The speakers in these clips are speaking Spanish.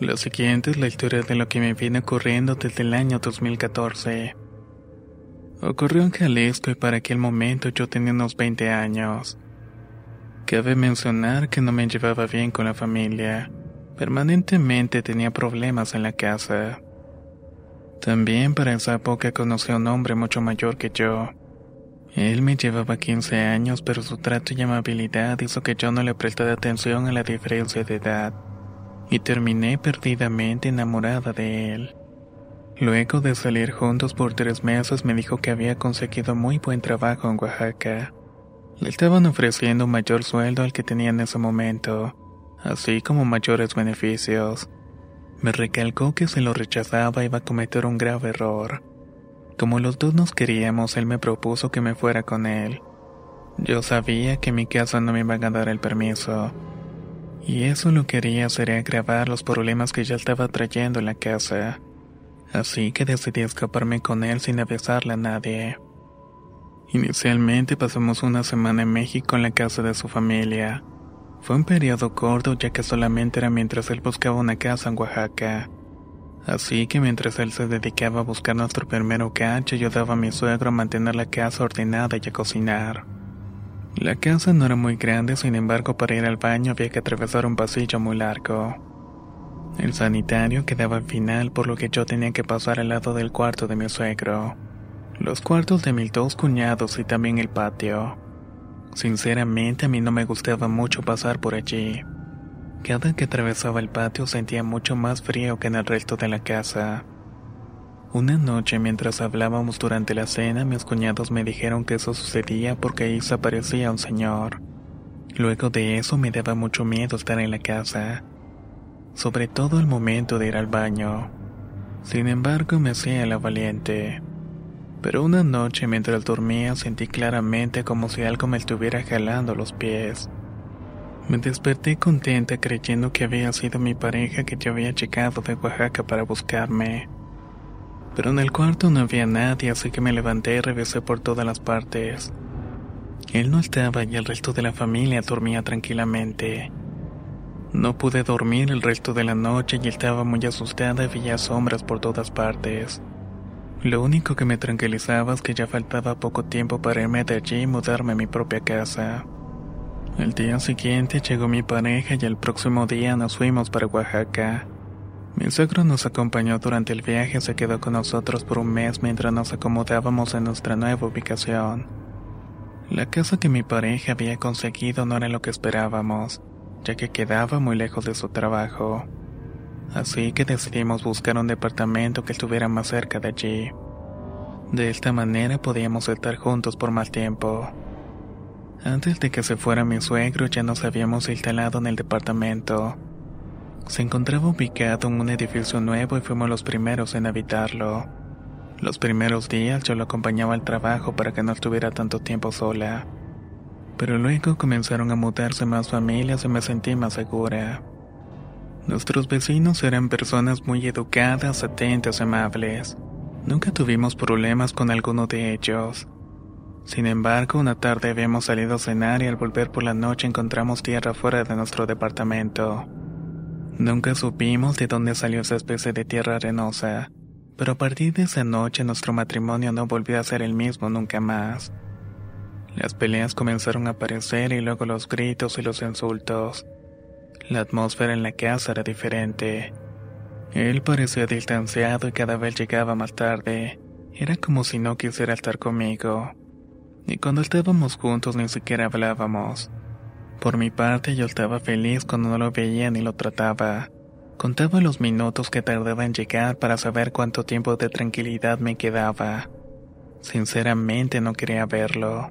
Lo siguiente es la historia de lo que me viene ocurriendo desde el año 2014. Ocurrió en Jalisco y para aquel momento yo tenía unos 20 años. Cabe mencionar que no me llevaba bien con la familia. Permanentemente tenía problemas en la casa. También para esa época conocí a un hombre mucho mayor que yo. Él me llevaba 15 años, pero su trato y amabilidad hizo que yo no le prestara atención a la diferencia de edad y terminé perdidamente enamorada de él. Luego de salir juntos por tres meses me dijo que había conseguido muy buen trabajo en Oaxaca. Le estaban ofreciendo un mayor sueldo al que tenía en ese momento, así como mayores beneficios. Me recalcó que si lo rechazaba iba a cometer un grave error. Como los dos nos queríamos, él me propuso que me fuera con él. Yo sabía que mi casa no me iba a dar el permiso, y eso lo que quería sería agravar los problemas que ya estaba trayendo en la casa. Así que decidí escaparme con él sin avisarle a nadie. Inicialmente pasamos una semana en México en la casa de su familia. Fue un periodo corto ya que solamente era mientras él buscaba una casa en Oaxaca. Así que mientras él se dedicaba a buscar nuestro primer hogar, yo ayudaba a mi suegro a mantener la casa ordenada y a cocinar. La casa no era muy grande, sin embargo para ir al baño había que atravesar un pasillo muy largo. El sanitario quedaba al final, por lo que yo tenía que pasar al lado del cuarto de mi suegro, los cuartos de mis dos cuñados y también el patio. Sinceramente a mí no me gustaba mucho pasar por allí. Cada que atravesaba el patio sentía mucho más frío que en el resto de la casa. Una noche mientras hablábamos durante la cena, mis cuñados me dijeron que eso sucedía porque ahí se aparecía un señor. Luego de eso me daba mucho miedo estar en la casa, sobre todo el momento de ir al baño. Sin embargo, me hacía la valiente. Pero una noche mientras dormía sentí claramente como si algo me estuviera jalando los pies. Me desperté contenta creyendo que había sido mi pareja que yo había llegado de Oaxaca para buscarme pero en el cuarto no había nadie, así que me levanté y revisé por todas las partes. Él no estaba y el resto de la familia dormía tranquilamente. No pude dormir el resto de la noche y estaba muy asustada y veía sombras por todas partes. Lo único que me tranquilizaba es que ya faltaba poco tiempo para irme de allí y mudarme a mi propia casa. El día siguiente llegó mi pareja y el próximo día nos fuimos para Oaxaca. Mi suegro nos acompañó durante el viaje y se quedó con nosotros por un mes mientras nos acomodábamos en nuestra nueva ubicación. La casa que mi pareja había conseguido no era lo que esperábamos, ya que quedaba muy lejos de su trabajo. Así que decidimos buscar un departamento que estuviera más cerca de allí. De esta manera podíamos estar juntos por más tiempo. Antes de que se fuera mi suegro ya nos habíamos instalado en el departamento. Se encontraba ubicado en un edificio nuevo y fuimos los primeros en habitarlo. Los primeros días yo lo acompañaba al trabajo para que no estuviera tanto tiempo sola. Pero luego comenzaron a mudarse más familias y me sentí más segura. Nuestros vecinos eran personas muy educadas, atentas, amables. Nunca tuvimos problemas con alguno de ellos. Sin embargo, una tarde habíamos salido a cenar y al volver por la noche encontramos tierra fuera de nuestro departamento. Nunca supimos de dónde salió esa especie de tierra arenosa, pero a partir de esa noche nuestro matrimonio no volvió a ser el mismo nunca más. Las peleas comenzaron a aparecer y luego los gritos y los insultos. La atmósfera en la casa era diferente. Él parecía distanciado y cada vez llegaba más tarde. Era como si no quisiera estar conmigo. Y cuando estábamos juntos ni siquiera hablábamos. Por mi parte yo estaba feliz cuando no lo veía ni lo trataba. Contaba los minutos que tardaba en llegar para saber cuánto tiempo de tranquilidad me quedaba. Sinceramente no quería verlo.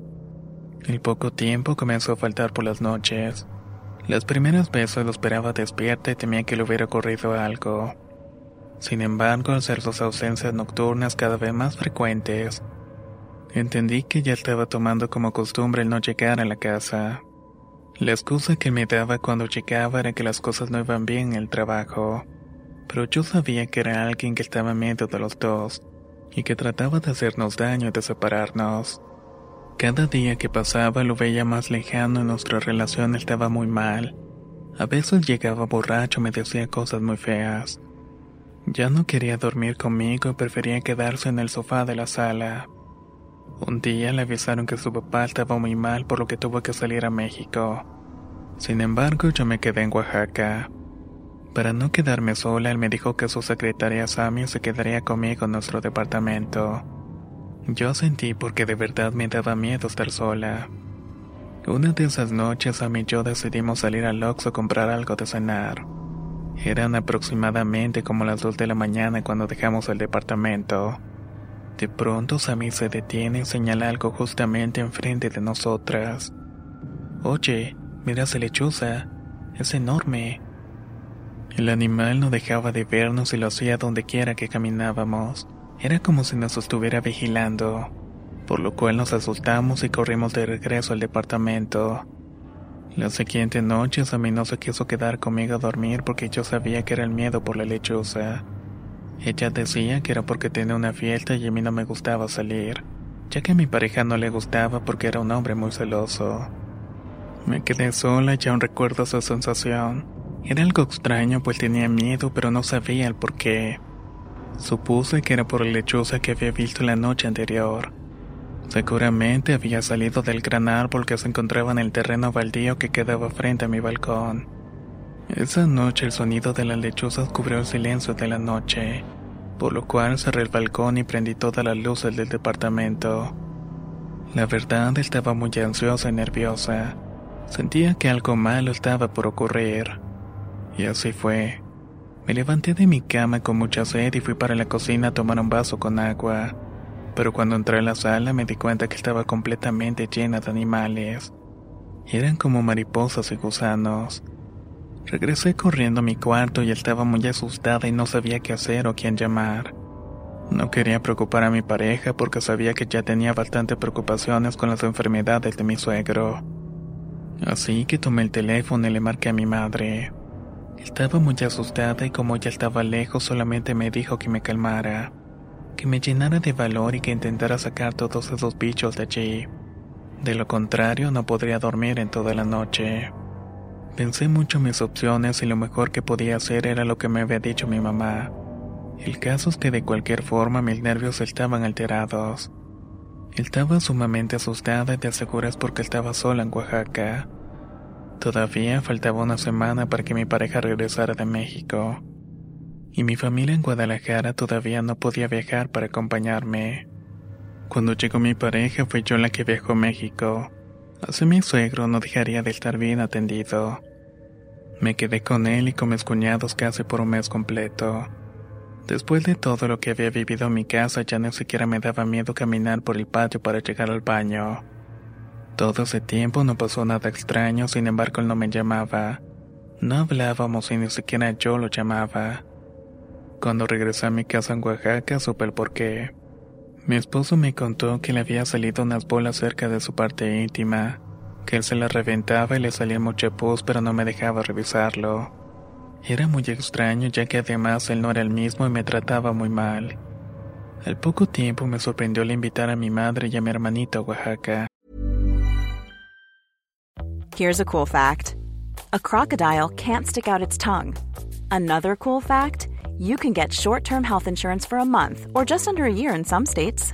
El poco tiempo comenzó a faltar por las noches. Las primeras veces lo esperaba despierta y temía que le hubiera ocurrido algo. Sin embargo, al ser sus ausencias nocturnas cada vez más frecuentes, entendí que ya estaba tomando como costumbre el no llegar a la casa. La excusa que me daba cuando llegaba era que las cosas no iban bien en el trabajo, pero yo sabía que era alguien que estaba en medio de los dos y que trataba de hacernos daño y de separarnos. Cada día que pasaba lo veía más lejano y nuestra relación estaba muy mal. A veces llegaba borracho y me decía cosas muy feas. Ya no quería dormir conmigo y prefería quedarse en el sofá de la sala. Un día le avisaron que su papá estaba muy mal por lo que tuvo que salir a México. Sin embargo, yo me quedé en Oaxaca. Para no quedarme sola, él me dijo que su secretaria Sammy se quedaría conmigo en nuestro departamento. Yo sentí porque de verdad me daba miedo estar sola. Una de esas noches, Sammy y yo decidimos salir al Oxxo a comprar algo de cenar. Eran aproximadamente como las dos de la mañana cuando dejamos el departamento. De pronto Sammy se detiene y señala algo justamente enfrente de nosotras. Oye, mira esa lechuza, es enorme. El animal no dejaba de vernos y lo hacía donde quiera que caminábamos. Era como si nos estuviera vigilando, por lo cual nos asustamos y corrimos de regreso al departamento. La siguiente noche Sammy no se quiso quedar conmigo a dormir porque yo sabía que era el miedo por la lechuza. Ella decía que era porque tenía una fiesta y a mí no me gustaba salir, ya que a mi pareja no le gustaba porque era un hombre muy celoso. Me quedé sola y aún recuerdo esa sensación. Era algo extraño pues tenía miedo pero no sabía el por qué. Supuse que era por la lechuza que había visto la noche anterior. Seguramente había salido del gran árbol que se encontraba en el terreno baldío que quedaba frente a mi balcón. Esa noche el sonido de las lechuzas cubrió el silencio de la noche, por lo cual cerré el balcón y prendí todas las luces del departamento. La verdad estaba muy ansiosa y nerviosa. Sentía que algo malo estaba por ocurrir. Y así fue. Me levanté de mi cama con mucha sed y fui para la cocina a tomar un vaso con agua. Pero cuando entré a la sala me di cuenta que estaba completamente llena de animales. Eran como mariposas y gusanos. Regresé corriendo a mi cuarto y estaba muy asustada y no sabía qué hacer o quién llamar. No quería preocupar a mi pareja porque sabía que ya tenía bastantes preocupaciones con las enfermedades de mi suegro. Así que tomé el teléfono y le marqué a mi madre. Estaba muy asustada y como ya estaba lejos solamente me dijo que me calmara, que me llenara de valor y que intentara sacar todos esos bichos de allí. De lo contrario no podría dormir en toda la noche. Pensé mucho en mis opciones y lo mejor que podía hacer era lo que me había dicho mi mamá. El caso es que de cualquier forma mis nervios estaban alterados. Estaba sumamente asustada y te aseguras porque estaba sola en Oaxaca. Todavía faltaba una semana para que mi pareja regresara de México. Y mi familia en Guadalajara todavía no podía viajar para acompañarme. Cuando llegó mi pareja fue yo la que viajó a México. Así mi suegro no dejaría de estar bien atendido. Me quedé con él y con mis cuñados casi por un mes completo. Después de todo lo que había vivido en mi casa, ya ni siquiera me daba miedo caminar por el patio para llegar al baño. Todo ese tiempo no pasó nada extraño, sin embargo él no me llamaba. No hablábamos y ni siquiera yo lo llamaba. Cuando regresé a mi casa en Oaxaca supe el porqué. Mi esposo me contó que le había salido unas bolas cerca de su parte íntima que él se la reventaba y le salía mucha pus pero no me dejaba revisarlo. Era muy extraño ya que además él no era el mismo y me trataba muy mal. Al poco tiempo me sorprendió el invitar a mi madre y a mi hermanito a Oaxaca. Here's a cool fact. A crocodile can't stick out its tongue. Another cool fact, you can get short-term health insurance for a month or just under a year in some states.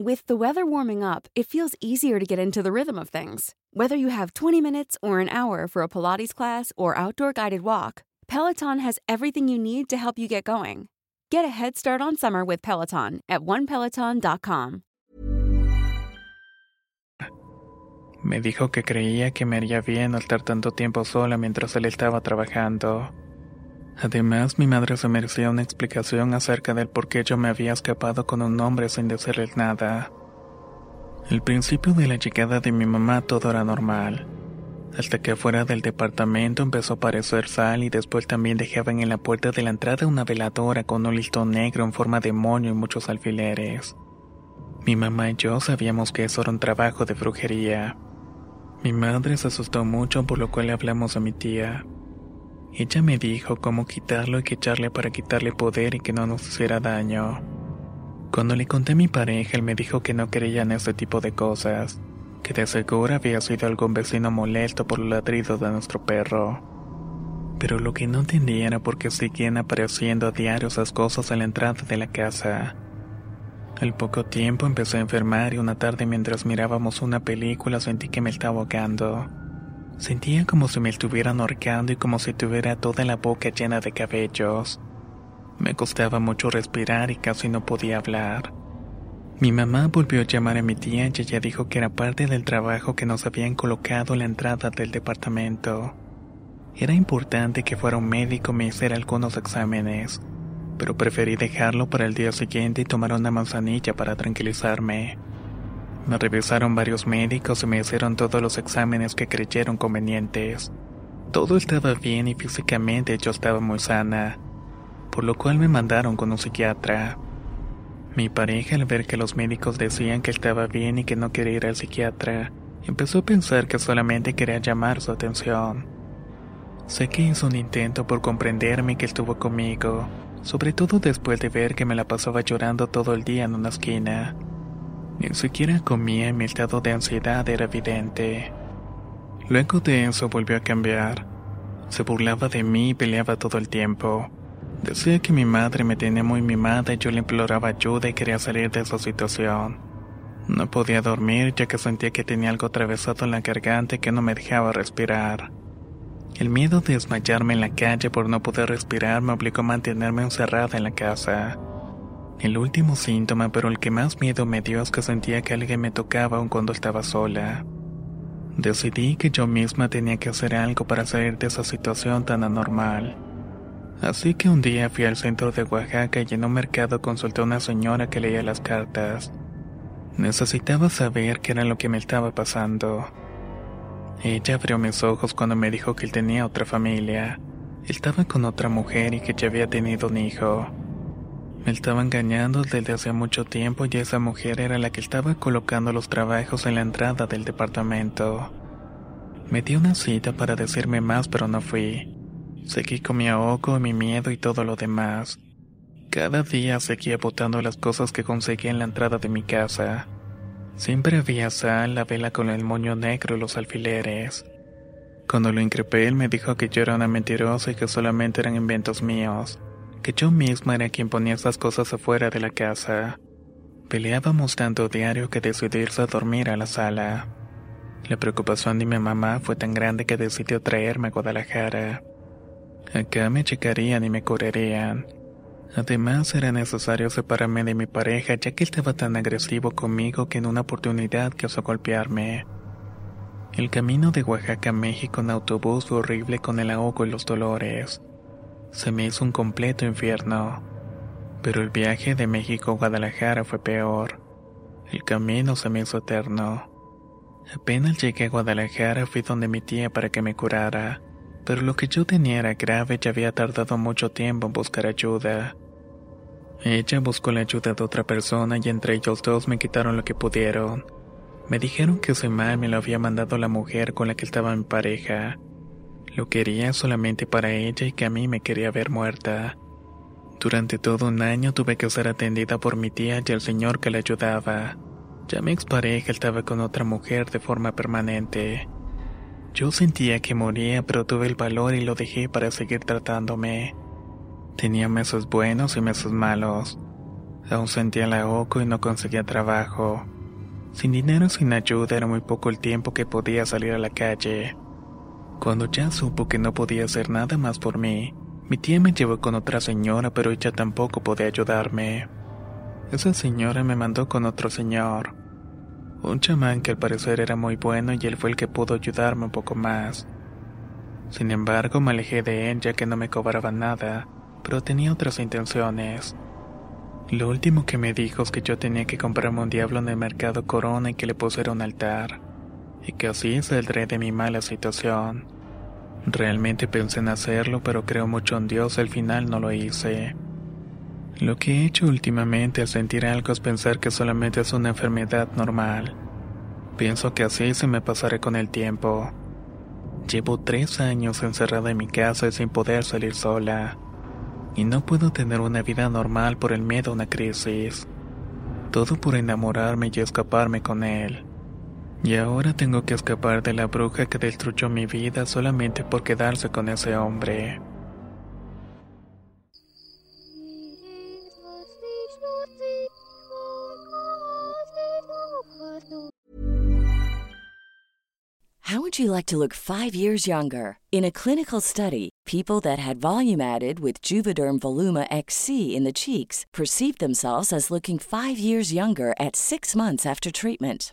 With the weather warming up, it feels easier to get into the rhythm of things. Whether you have 20 minutes or an hour for a Pilates class or outdoor guided walk, Peloton has everything you need to help you get going. Get a head start on summer with Peloton at onepeloton.com. Me dijo que creía que me haría bien al estar tanto tiempo sola mientras él estaba trabajando. Además, mi madre se merecía una explicación acerca del por qué yo me había escapado con un hombre sin decirles nada. El principio de la llegada de mi mamá todo era normal. Hasta que afuera del departamento empezó a aparecer sal y después también dejaban en la puerta de la entrada una veladora con un listón negro en forma de moño y muchos alfileres. Mi mamá y yo sabíamos que eso era un trabajo de brujería. Mi madre se asustó mucho por lo cual le hablamos a mi tía. Ella me dijo cómo quitarlo y que echarle para quitarle poder y que no nos hiciera daño. Cuando le conté a mi pareja, él me dijo que no creía en ese tipo de cosas, que de seguro había sido algún vecino molesto por el ladrido de nuestro perro. Pero lo que no entendía era por qué seguían apareciendo a diario esas cosas en la entrada de la casa. Al poco tiempo empecé a enfermar y una tarde mientras mirábamos una película sentí que me estaba ahogando. Sentía como si me estuvieran ahorcando y como si tuviera toda la boca llena de cabellos. Me costaba mucho respirar y casi no podía hablar. Mi mamá volvió a llamar a mi tía y ella dijo que era parte del trabajo que nos habían colocado en la entrada del departamento. Era importante que fuera un médico me hiciera algunos exámenes, pero preferí dejarlo para el día siguiente y tomar una manzanilla para tranquilizarme. Me revisaron varios médicos y me hicieron todos los exámenes que creyeron convenientes. Todo estaba bien y físicamente yo estaba muy sana por lo cual me mandaron con un psiquiatra. Mi pareja al ver que los médicos decían que estaba bien y que no quería ir al psiquiatra, empezó a pensar que solamente quería llamar su atención. Sé que hizo un intento por comprenderme que estuvo conmigo, sobre todo después de ver que me la pasaba llorando todo el día en una esquina. Ni siquiera comía y mi estado de ansiedad era evidente. Luego de eso volvió a cambiar. Se burlaba de mí y peleaba todo el tiempo. Decía que mi madre me tenía muy mimada y yo le imploraba ayuda y quería salir de esa situación. No podía dormir ya que sentía que tenía algo atravesado en la garganta que no me dejaba respirar. El miedo de desmayarme en la calle por no poder respirar me obligó a mantenerme encerrada en la casa. El último síntoma, pero el que más miedo me dio es que sentía que alguien me tocaba aun cuando estaba sola. Decidí que yo misma tenía que hacer algo para salir de esa situación tan anormal. Así que un día fui al centro de Oaxaca y en un mercado consulté a una señora que leía las cartas. Necesitaba saber qué era lo que me estaba pasando. Ella abrió mis ojos cuando me dijo que él tenía otra familia. Estaba con otra mujer y que ya había tenido un hijo. Me estaba engañando desde hace mucho tiempo y esa mujer era la que estaba colocando los trabajos en la entrada del departamento. Me dio una cita para decirme más pero no fui. Seguí con mi ahogo, mi miedo y todo lo demás. Cada día seguía botando las cosas que conseguía en la entrada de mi casa. Siempre había sal, la vela con el moño negro y los alfileres. Cuando lo increpé, él me dijo que yo era una mentirosa y que solamente eran inventos míos, que yo misma era quien ponía esas cosas afuera de la casa. Peleábamos tanto diario que decidí irse a dormir a la sala. La preocupación de mi mamá fue tan grande que decidió traerme a Guadalajara. Acá me checarían y me curarían. Además era necesario separarme de mi pareja ya que estaba tan agresivo conmigo que en una oportunidad quiso golpearme. El camino de Oaxaca a México en autobús fue horrible con el ahogo y los dolores. Se me hizo un completo infierno. Pero el viaje de México a Guadalajara fue peor. El camino se me hizo eterno. Apenas llegué a Guadalajara fui donde mi tía para que me curara pero lo que yo tenía era grave y había tardado mucho tiempo en buscar ayuda. Ella buscó la ayuda de otra persona y entre ellos dos me quitaron lo que pudieron. Me dijeron que ese mal me lo había mandado la mujer con la que estaba mi pareja. Lo quería solamente para ella y que a mí me quería ver muerta. Durante todo un año tuve que ser atendida por mi tía y el señor que la ayudaba. Ya mi expareja estaba con otra mujer de forma permanente. Yo sentía que moría, pero tuve el valor y lo dejé para seguir tratándome. Tenía meses buenos y meses malos. Aún sentía la ahogo y no conseguía trabajo. Sin dinero, sin ayuda, era muy poco el tiempo que podía salir a la calle. Cuando ya supo que no podía hacer nada más por mí, mi tía me llevó con otra señora, pero ella tampoco podía ayudarme. Esa señora me mandó con otro señor. Un chamán que al parecer era muy bueno y él fue el que pudo ayudarme un poco más. Sin embargo, me alejé de él ya que no me cobraba nada, pero tenía otras intenciones. Lo último que me dijo es que yo tenía que comprarme un diablo en el mercado Corona y que le pusiera un altar, y que así saldré de mi mala situación. Realmente pensé en hacerlo, pero creo mucho en Dios, al final no lo hice. Lo que he hecho últimamente al sentir algo es pensar que solamente es una enfermedad normal. Pienso que así se me pasará con el tiempo. Llevo tres años encerrada en mi casa y sin poder salir sola. Y no puedo tener una vida normal por el miedo a una crisis. Todo por enamorarme y escaparme con él. Y ahora tengo que escapar de la bruja que destruyó mi vida solamente por quedarse con ese hombre. How would you like to look five years younger? In a clinical study, people that had volume added with Juvederm Voluma XC in the cheeks perceived themselves as looking five years younger at six months after treatment.